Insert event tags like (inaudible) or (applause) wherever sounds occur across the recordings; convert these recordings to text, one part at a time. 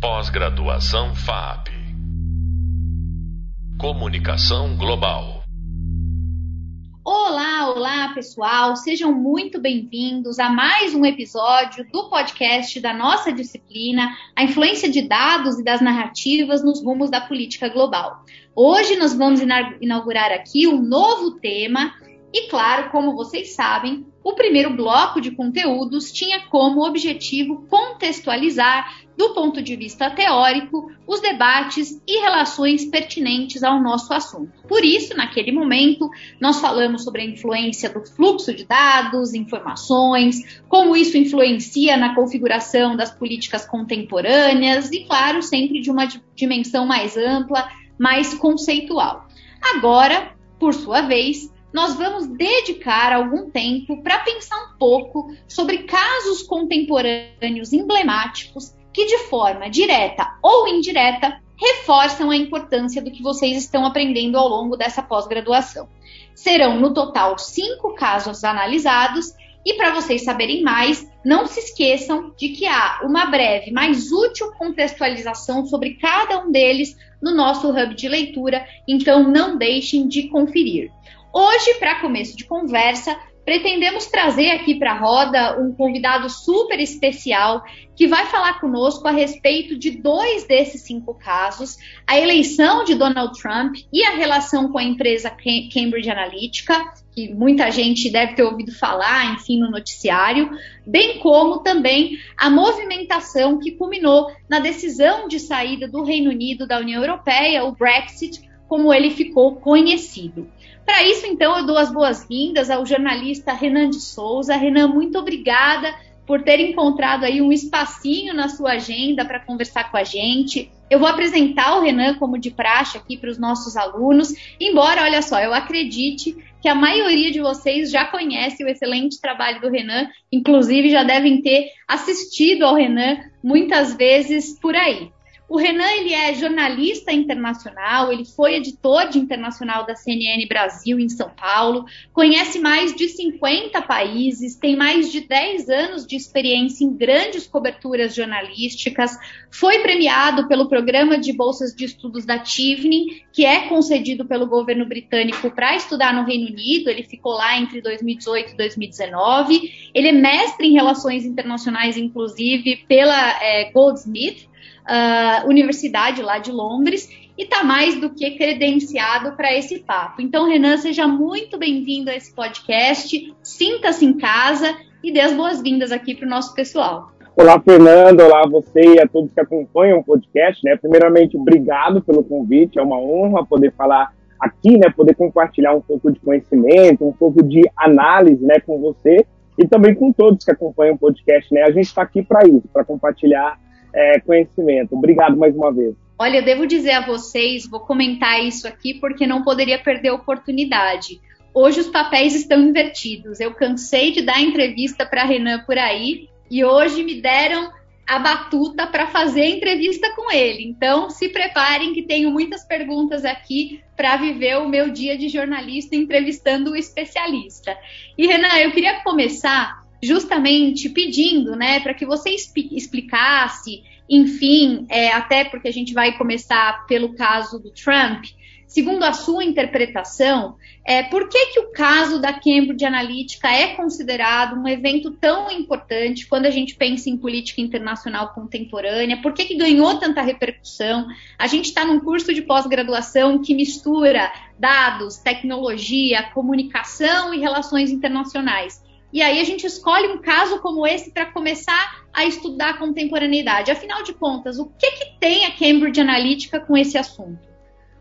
Pós-graduação FAP. Comunicação Global. Olá, olá pessoal, sejam muito bem-vindos a mais um episódio do podcast da nossa disciplina, a influência de dados e das narrativas nos rumos da política global. Hoje nós vamos inaugurar aqui um novo tema e, claro, como vocês sabem, o primeiro bloco de conteúdos tinha como objetivo contextualizar, do ponto de vista teórico, os debates e relações pertinentes ao nosso assunto. Por isso, naquele momento, nós falamos sobre a influência do fluxo de dados, informações, como isso influencia na configuração das políticas contemporâneas e, claro, sempre de uma dimensão mais ampla, mais conceitual. Agora, por sua vez, nós vamos dedicar algum tempo para pensar um pouco sobre casos contemporâneos emblemáticos que, de forma direta ou indireta, reforçam a importância do que vocês estão aprendendo ao longo dessa pós-graduação. Serão, no total, cinco casos analisados. E para vocês saberem mais, não se esqueçam de que há uma breve, mais útil contextualização sobre cada um deles no nosso hub de leitura, então não deixem de conferir. Hoje, para começo de conversa, pretendemos trazer aqui para a roda um convidado super especial que vai falar conosco a respeito de dois desses cinco casos: a eleição de Donald Trump e a relação com a empresa Cambridge Analytica, que muita gente deve ter ouvido falar, enfim, no noticiário, bem como também a movimentação que culminou na decisão de saída do Reino Unido da União Europeia, o Brexit, como ele ficou conhecido. Para isso, então, eu dou as boas-vindas ao jornalista Renan de Souza. Renan, muito obrigada por ter encontrado aí um espacinho na sua agenda para conversar com a gente. Eu vou apresentar o Renan como de praxe aqui para os nossos alunos, embora, olha só, eu acredite que a maioria de vocês já conhece o excelente trabalho do Renan, inclusive já devem ter assistido ao Renan muitas vezes por aí. O Renan ele é jornalista internacional, ele foi editor de internacional da CNN Brasil em São Paulo, conhece mais de 50 países, tem mais de 10 anos de experiência em grandes coberturas jornalísticas, foi premiado pelo programa de bolsas de estudos da Tivney, que é concedido pelo governo britânico para estudar no Reino Unido, ele ficou lá entre 2018 e 2019, ele é mestre em relações internacionais, inclusive, pela é, Goldsmith, uh, universidade lá de Londres e está mais do que credenciado para esse papo. Então, Renan, seja muito bem-vindo a esse podcast, sinta-se em casa e dê as boas-vindas aqui para o nosso pessoal. Olá, Fernando. Olá, você e a todos que acompanham o podcast. Né? Primeiramente, obrigado pelo convite. É uma honra poder falar aqui, né? Poder compartilhar um pouco de conhecimento, um pouco de análise, né, com você e também com todos que acompanham o podcast, né? A gente está aqui para isso, para compartilhar é, conhecimento. Obrigado mais uma vez. Olha, eu devo dizer a vocês, vou comentar isso aqui porque não poderia perder a oportunidade. Hoje os papéis estão invertidos. Eu cansei de dar entrevista para Renan por aí e hoje me deram a batuta para fazer a entrevista com ele. Então, se preparem que tenho muitas perguntas aqui para viver o meu dia de jornalista entrevistando o especialista. E Renan, eu queria começar justamente pedindo, né, para que você explicasse, enfim, é, até porque a gente vai começar pelo caso do Trump, segundo a sua interpretação, é, por que, que o caso da Cambridge Analytica é considerado um evento tão importante quando a gente pensa em política internacional contemporânea? Por que, que ganhou tanta repercussão? A gente está num curso de pós-graduação que mistura dados, tecnologia, comunicação e relações internacionais. E aí a gente escolhe um caso como esse para começar a estudar a contemporaneidade. Afinal de contas, o que, que tem a Cambridge Analytica com esse assunto?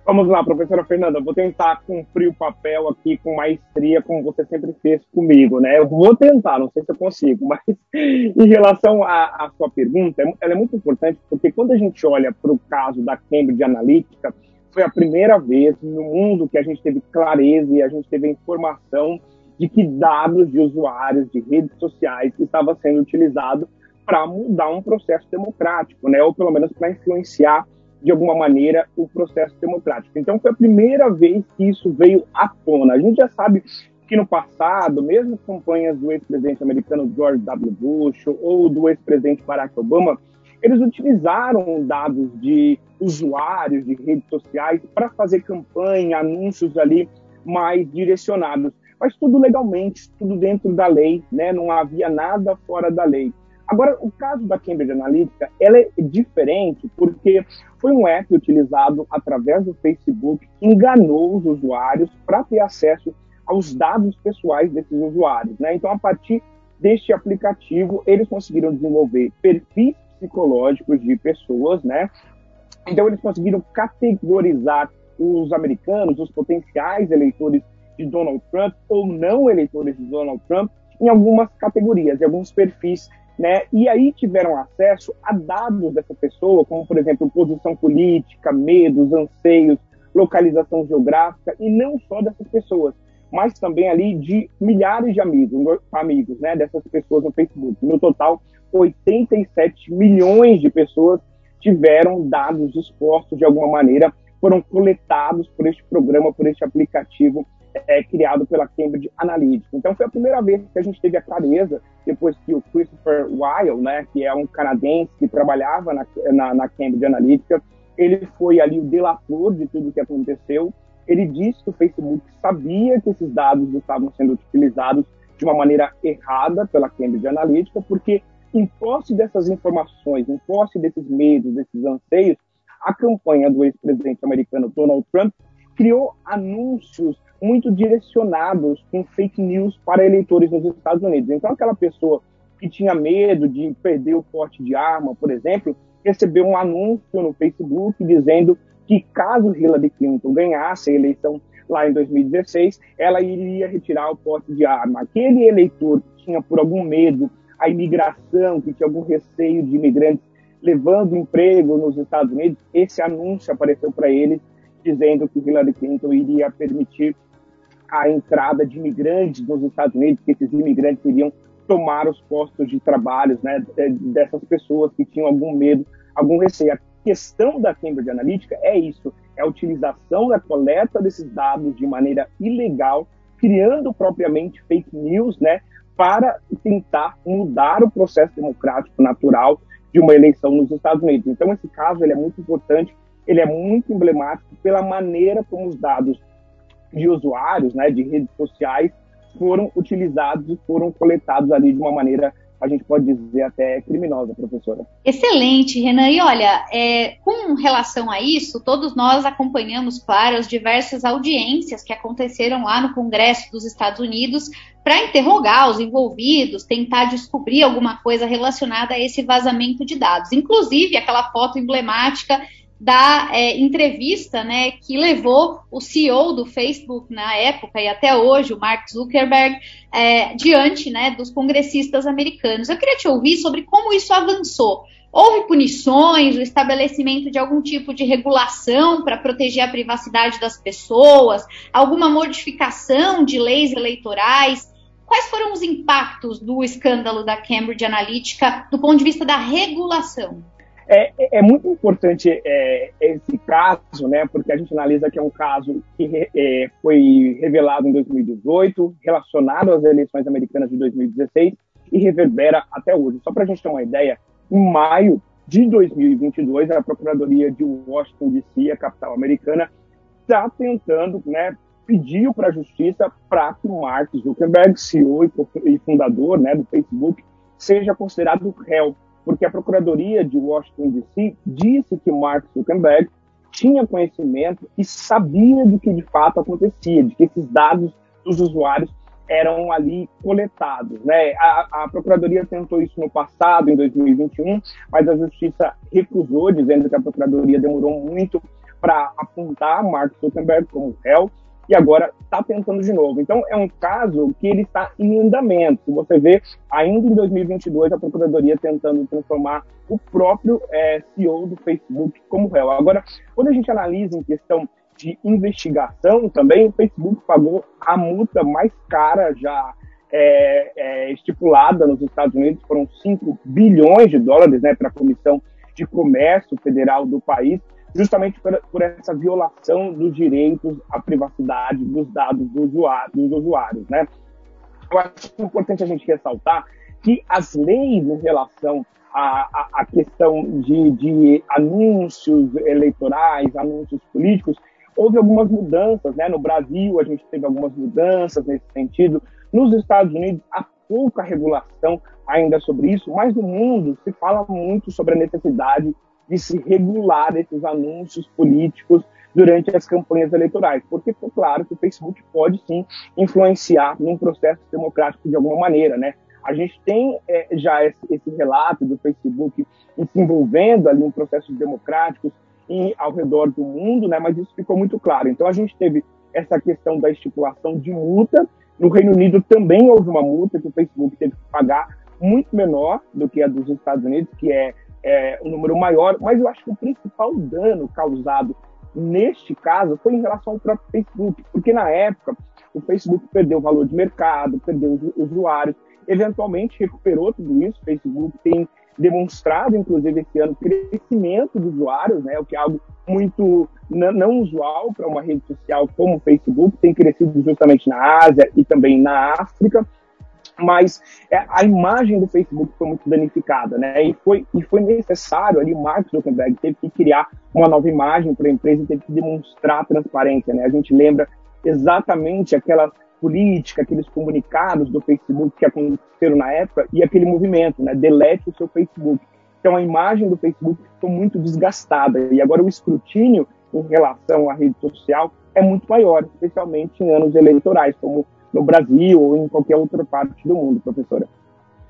Vamos lá, professora Fernanda, vou tentar cumprir o papel aqui com maestria, como você sempre fez comigo, né? Eu vou tentar, não sei se eu consigo, (laughs) mas em relação à, sua pergunta, ela é muito importante porque quando a gente olha para o caso da Cambridge Analytica, foi a primeira vez no mundo que a gente teve clareza e a gente teve informação de que dados de usuários de redes sociais estava sendo utilizado para mudar um processo democrático, né? Ou pelo menos para influenciar de alguma maneira o processo democrático. Então foi a primeira vez que isso veio à tona. A gente já sabe que no passado, mesmo campanhas do ex-presidente americano George W. Bush ou do ex-presidente Barack Obama, eles utilizaram dados de usuários de redes sociais para fazer campanha, anúncios ali mais direcionados. Mas tudo legalmente, tudo dentro da lei, né? não havia nada fora da lei. Agora, o caso da Cambridge Analytica, ela é diferente porque foi um app utilizado através do Facebook que enganou os usuários para ter acesso aos dados pessoais desses usuários. Né? Então, a partir deste aplicativo, eles conseguiram desenvolver perfis psicológicos de pessoas, né? Então, eles conseguiram categorizar os americanos, os potenciais eleitores de Donald Trump ou não eleitores de Donald Trump, em algumas categorias, em alguns perfis né? E aí tiveram acesso a dados dessa pessoa, como por exemplo posição política, medos, anseios, localização geográfica e não só dessas pessoas, mas também ali de milhares de amigos, amigos, né? Dessas pessoas no Facebook. No total, 87 milhões de pessoas tiveram dados expostos de alguma maneira, foram coletados por este programa, por este aplicativo é, criado pela Cambridge Analytica. Então foi a primeira vez que a gente teve a clareza, depois que o Christopher Weil, né, que é um canadense que trabalhava na, na, na Cambridge Analytica, ele foi ali o delator de tudo o que aconteceu. Ele disse que o Facebook sabia que esses dados estavam sendo utilizados de uma maneira errada pela Cambridge Analytica, porque em posse dessas informações, em posse desses medos, desses anseios, a campanha do ex-presidente americano Donald Trump criou anúncios muito direcionados com fake news para eleitores nos Estados Unidos. Então, aquela pessoa que tinha medo de perder o porte de arma, por exemplo, recebeu um anúncio no Facebook dizendo que caso Hillary Clinton ganhasse a eleição lá em 2016, ela iria retirar o porte de arma. Aquele eleitor que tinha por algum medo a imigração, que tinha algum receio de imigrantes levando emprego nos Estados Unidos, esse anúncio apareceu para ele dizendo que Hillary Clinton iria permitir a entrada de imigrantes nos Estados Unidos, que esses imigrantes iriam tomar os postos de trabalho né, dessas pessoas que tinham algum medo, algum receio. A questão da Cambridge Analytica é isso, é a utilização da coleta desses dados de maneira ilegal, criando propriamente fake news, né, para tentar mudar o processo democrático natural de uma eleição nos Estados Unidos. Então, esse caso ele é muito importante, ele é muito emblemático pela maneira como os dados de usuários, né, de redes sociais, foram utilizados e foram coletados ali de uma maneira a gente pode dizer até criminosa, professora. Excelente, Renan. E olha, é, com relação a isso, todos nós acompanhamos, claro, as diversas audiências que aconteceram lá no Congresso dos Estados Unidos para interrogar os envolvidos, tentar descobrir alguma coisa relacionada a esse vazamento de dados. Inclusive, aquela foto emblemática da é, entrevista né, que levou o CEO do Facebook na época e até hoje, o Mark Zuckerberg, é, diante né, dos congressistas americanos. Eu queria te ouvir sobre como isso avançou. Houve punições, o estabelecimento de algum tipo de regulação para proteger a privacidade das pessoas, alguma modificação de leis eleitorais? Quais foram os impactos do escândalo da Cambridge Analytica do ponto de vista da regulação? É, é, é, muito importante é, esse caso, né, porque a gente analisa que é um caso que é, foi revelado em 2018, relacionado às eleições americanas de 2016 e reverbera até hoje. Só para a gente ter uma ideia, em maio de 2022, a Procuradoria de Washington DC, a capital americana, está tentando né, pediu para a justiça para que Mark Zuckerberg, CEO e fundador né, do Facebook, seja considerado réu porque a Procuradoria de Washington DC disse que Mark Zuckerberg tinha conhecimento e sabia do que de fato acontecia, de que esses dados dos usuários eram ali coletados. Né? A, a, Procuradoria tentou isso no passado, em 2021, mas a Justiça recusou, dizendo que a Procuradoria demorou muito para apontar Mark Zuckerberg como réu e agora está tentando de novo. Então, é um caso que ele está em andamento. Você vê, ainda em 2022, a Procuradoria tentando transformar o próprio é, CEO do Facebook como réu. Agora, quando a gente analisa em questão de investigação também, o Facebook pagou a multa mais cara já é, é, estipulada nos Estados Unidos, foram 5 bilhões de dólares né, para a Comissão de Comércio Federal do país, justamente por, por, essa violação dos direitos à privacidade dos dados do usuário, dos usuários, né? Eu acho importante a gente ressaltar que as leis em relação a, a questão de, de, anúncios eleitorais, anúncios políticos, houve algumas mudanças, né? No Brasil a gente teve algumas mudanças nesse sentido. Nos Estados Unidos há pouca regulação ainda sobre isso, mas no mundo se fala muito sobre a necessidade de se regular esses anúncios políticos durante as campanhas eleitorais, porque ficou claro que o Facebook pode sim influenciar num processo democrático de alguma maneira, né? A gente tem é, já esse, esse, relato do Facebook se envolvendo ali em processos democráticos em, ao redor do mundo, né? Mas isso ficou muito claro. Então a gente teve essa questão da estipulação de multa. No Reino Unido também houve uma multa que o Facebook teve que pagar muito menor do que a dos Estados Unidos, que é, é um número maior. Mas eu acho que o principal dano causado neste caso foi em relação ao próprio Facebook, porque na época o Facebook perdeu o valor de mercado, perdeu os usuários, eventualmente recuperou tudo isso. O Facebook tem demonstrado, inclusive, esse ano, crescimento de usuários, né, o que é algo muito não usual para uma rede social como o Facebook, tem crescido justamente na Ásia e também na África, mas é, a imagem do Facebook foi muito danificada, né? E foi, e foi necessário ali, Mark Zuckerberg teve que criar uma nova imagem para a empresa e teve que demonstrar transparência, né? A gente lembra exatamente aquela política, aqueles comunicados do Facebook que aconteceram na época e aquele movimento, né? Delete o seu Facebook. Então a imagem do Facebook ficou muito desgastada e agora o escrutínio em relação à rede social é muito maior, especialmente em anos eleitorais, como no Brasil ou em qualquer outra parte do mundo, professora.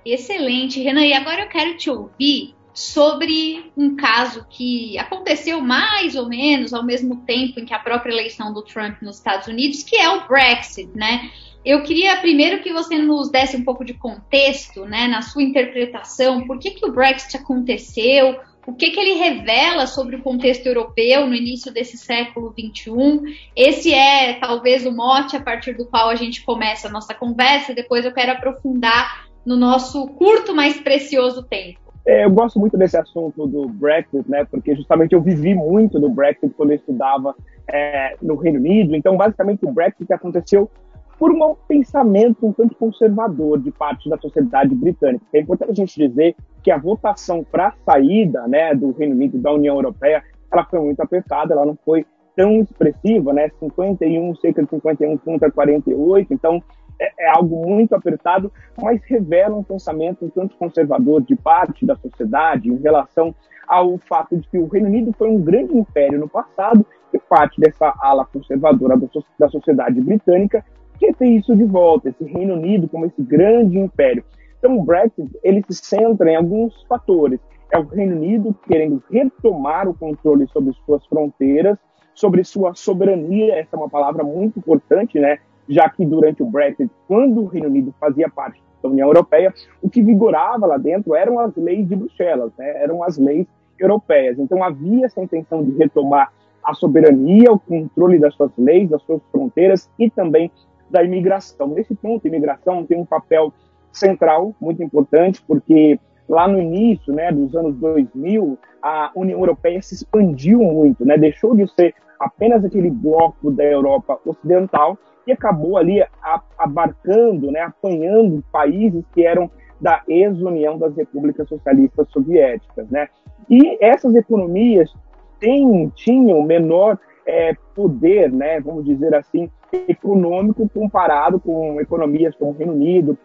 Excelente, Renan. E agora eu quero te ouvir sobre um caso que aconteceu mais ou menos ao mesmo tempo em que a própria eleição do Trump nos Estados Unidos, que é o Brexit, né? Eu queria primeiro que você nos desse um pouco de contexto, né, na sua interpretação, por que, que o Brexit aconteceu, o que, que ele revela sobre o contexto europeu no início desse século XXI. Esse é talvez o mote a partir do qual a gente começa a nossa conversa, depois eu quero aprofundar no nosso curto, mas precioso tempo. É, eu gosto muito desse assunto do Brexit, né? Porque justamente eu vivi muito do Brexit quando eu estudava é, no Reino Unido. Então, basicamente, o Brexit aconteceu por um pensamento um tanto conservador de parte da sociedade britânica. É importante a gente dizer que a votação para a saída né, do Reino Unido da União Europeia ela foi muito apertada, ela não foi tão expressiva, né? 51, cerca de 51 contra 48, então é, é, algo muito apertado, mas revela um pensamento um tanto conservador de parte da sociedade em relação ao fato de que o Reino Unido foi um grande império no passado e parte dessa ala conservadora da sociedade britânica quer ter isso de volta, esse Reino Unido como esse grande império. Então o Brexit ele se centra em alguns fatores. É o Reino Unido querendo retomar o controle sobre suas fronteiras, sobre sua soberania. Essa é uma palavra muito importante, né? Já que durante o Brexit, quando o Reino Unido fazia parte da União Europeia, o que vigorava lá dentro eram as leis de Bruxelas, né? Eram as leis europeias. Então havia essa intenção de retomar a soberania, o controle das suas leis, das suas fronteiras e também da imigração. Nesse ponto, a imigração tem um papel central, muito importante, porque lá no início né, dos anos 2000, a União Europeia se expandiu muito, né, deixou de ser apenas aquele bloco da Europa Ocidental e acabou ali abarcando, né, apanhando países que eram da ex-União das Repúblicas Socialistas Soviéticas. Né? E essas economias têm, tinham menor é, poder, né, vamos dizer assim, econômico comparado com economias como o Reino Unido,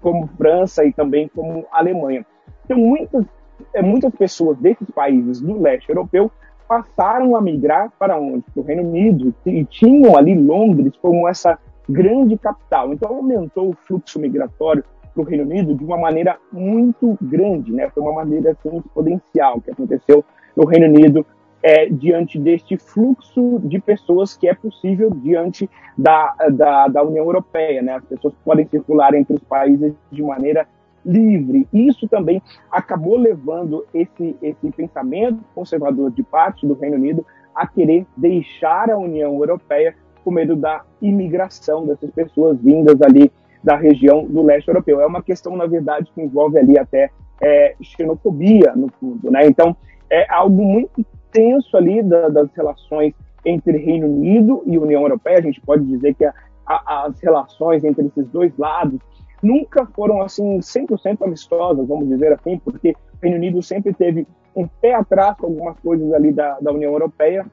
como França e também como Alemanha. Então, muitas, é, muitas pessoas desses países do leste europeu passaram a migrar para onde? Para o Reino Unido e tinham ali Londres como essa grande capital. Então, aumentou o fluxo migratório para o Reino Unido de uma maneira muito grande, né? Foi uma maneira assim, exponencial que aconteceu no Reino Unido é, diante deste fluxo de pessoas que é possível diante da, da, da União Europeia. Né? As pessoas podem circular entre os países de maneira livre. Isso também acabou levando esse, esse pensamento conservador de parte do Reino Unido a querer deixar a União Europeia com medo da imigração dessas pessoas vindas ali da região do leste europeu. É uma questão, na verdade, que envolve ali até é, xenofobia, no fundo. Né? Então, é algo muito tenso ali da, das relações entre Reino Unido e União Europeia. A gente pode dizer que a, a, as relações entre esses dois lados nunca foram assim 100% amistosas, vamos dizer assim, porque O Reino Unido sempre teve um pé atrás com algumas coisas ali da, da União Europeia,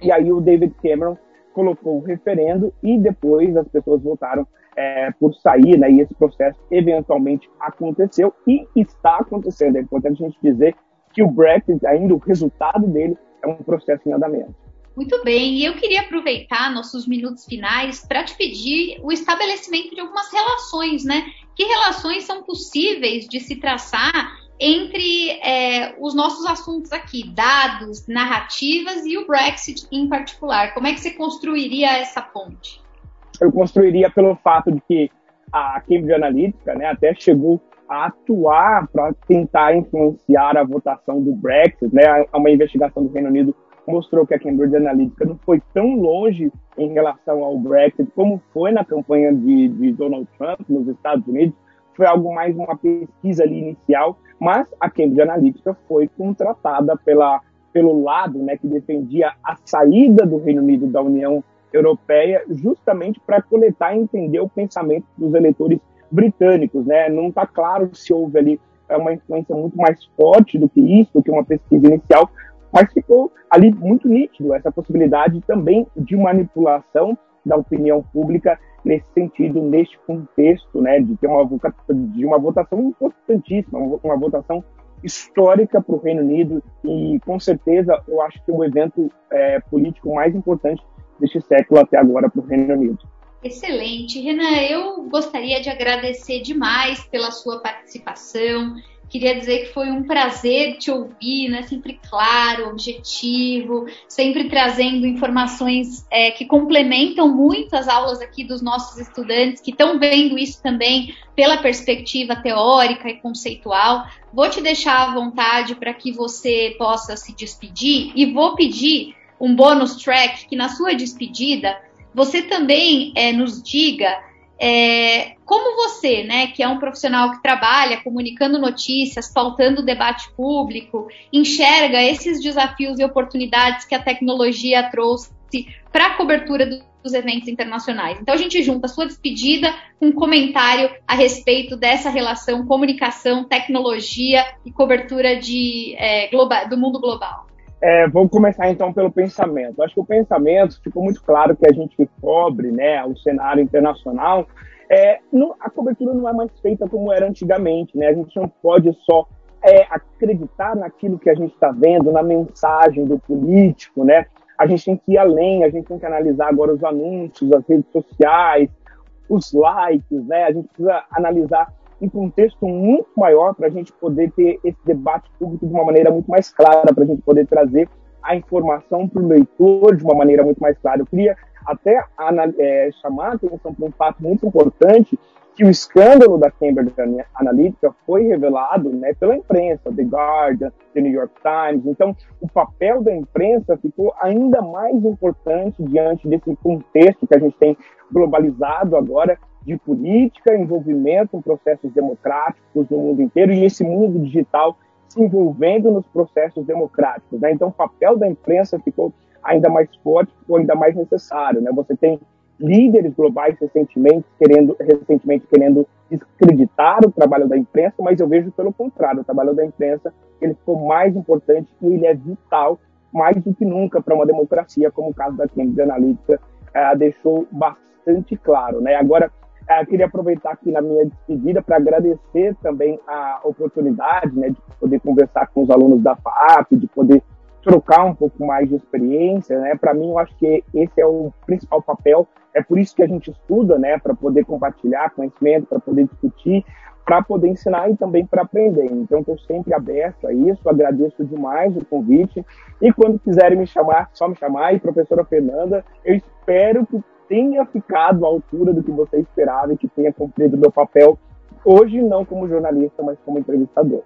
e aí o David Cameron colocou o referendo e depois as pessoas votaram é, por sair, né, e esse processo eventualmente aconteceu e está acontecendo. É importante a gente dizer que o Brexit, ainda o resultado dele, é um processo em andamento. Muito bem, e eu queria aproveitar nossos minutos finais para te pedir o estabelecimento de algumas relações, né? Que relações são possíveis de se traçar entre é, os nossos assuntos aqui, dados, narrativas e o Brexit em particular? Como é que você construiria essa ponte? Eu construiria pelo fato de que a Cambridge Analytica né, até chegou atuar para tentar influenciar a votação do Brexit. Né? Uma investigação do Reino Unido mostrou que a Cambridge Analytica não foi tão longe em relação ao Brexit como foi na campanha de, de Donald Trump nos Estados Unidos. Foi algo mais uma pesquisa ali inicial, mas a Cambridge Analytica foi contratada pela, pelo lado né, que defendia a saída do Reino Unido da União Europeia, justamente para coletar e entender o pensamento dos eleitores britânicos. Né? Não está claro se houve ali é, uma influência muito mais forte do que isso, do que uma pesquisa inicial, mas ficou ali muito nítido essa possibilidade também de manipulação da opinião pública nesse sentido, neste contexto, né, de ter uma, de uma votação importantíssima, uma votação histórica para o Reino Unido e, com certeza, eu acho que o evento é, político mais importante deste século até agora para o Reino Unido. Excelente. Renan, eu gostaria de agradecer demais pela sua participação. Queria dizer que foi um prazer te ouvir, né? Sempre claro, objetivo, sempre trazendo informações é, que complementam muito as aulas aqui dos nossos estudantes que estão vendo isso também pela perspectiva teórica e conceitual. Vou te deixar à vontade para que você possa se despedir e vou pedir um bônus track que na sua despedida você também é, nos diga é, como você, né, que é um profissional que trabalha comunicando notícias, pautando o debate público, enxerga esses desafios e oportunidades que a tecnologia trouxe para a cobertura dos eventos internacionais. Então a gente junta a sua despedida com um comentário a respeito dessa relação comunicação, tecnologia e cobertura de, é, global, do mundo global. É, vamos começar então pelo pensamento. Acho que o pensamento ficou muito claro que a gente cobre né, o cenário internacional, é, a cobertura não é mais feita como era antigamente. Né? A gente não pode só é, acreditar naquilo que a gente está vendo, na mensagem do político. Né? A gente tem que ir além, a gente tem que analisar agora os anúncios, as redes sociais, os likes. Né? A gente precisa analisar em contexto muito maior para a gente poder ter esse debate público de uma maneira muito mais clara, para a gente poder trazer a informação para o leitor de uma maneira muito mais clara. Eu queria até é, chamar a atenção para um fato muito importante, que o escândalo da Cambridge Analytica foi revelado né, pela imprensa, The Guardian, The New York Times. Então, o papel da imprensa ficou ainda mais importante diante desse contexto que a gente tem globalizado agora de política, envolvimento em processos democráticos no mundo inteiro e esse mundo digital se envolvendo nos processos democráticos. Né? Então, o papel da imprensa ficou ainda mais forte, ficou ainda mais necessário. Né? Você tem líderes globais recentemente querendo, recentemente querendo descreditar o trabalho da imprensa, mas eu vejo pelo contrário, o trabalho da imprensa ele ficou mais importante e ele é vital mais do que nunca para uma democracia, como o caso da Cambridge Analytica uh, deixou bastante claro. Né? Agora, eu queria aproveitar aqui na minha despedida para agradecer também a oportunidade né, de poder conversar com os alunos da FAP, de poder trocar um pouco mais de experiência, né? Para mim, eu acho que esse é o principal papel. É por isso que a gente estuda, né? Para poder compartilhar conhecimento, para poder discutir, para poder ensinar e também para aprender. Então, estou sempre aberto a isso. Agradeço demais o convite. E quando quiserem me chamar, só me chamar. E professora Fernanda, eu espero que tenha ficado à altura do que você esperava e que tenha cumprido meu papel, hoje não como jornalista, mas como entrevistador.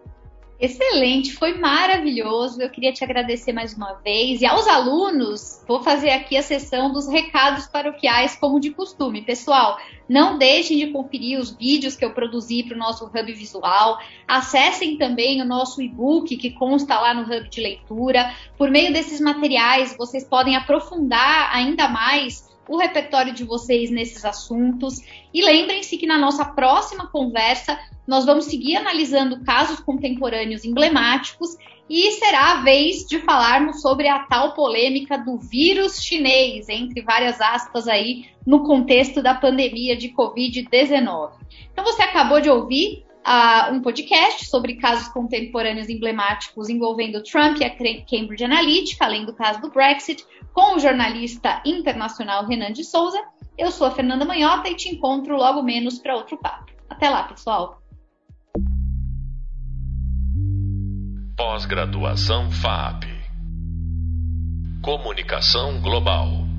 Excelente, foi maravilhoso. Eu queria te agradecer mais uma vez. E aos alunos, vou fazer aqui a sessão dos recados paroquiais, como de costume. Pessoal, não deixem de conferir os vídeos que eu produzi para o nosso Hub Visual. Acessem também o nosso e-book que consta lá no Hub de Leitura. Por meio desses materiais, vocês podem aprofundar ainda mais o repertório de vocês nesses assuntos. E lembrem-se que na nossa próxima conversa nós vamos seguir analisando casos contemporâneos emblemáticos e será a vez de falarmos sobre a tal polêmica do vírus chinês, entre várias aspas aí, no contexto da pandemia de Covid-19. Então você acabou de ouvir uh, um podcast sobre casos contemporâneos emblemáticos envolvendo Trump e a Cambridge Analytica, além do caso do Brexit, com o jornalista internacional Renan de Souza. Eu sou a Fernanda Manhota e te encontro logo menos para outro papo. Até lá, pessoal! Pós-graduação FAP. Comunicação Global.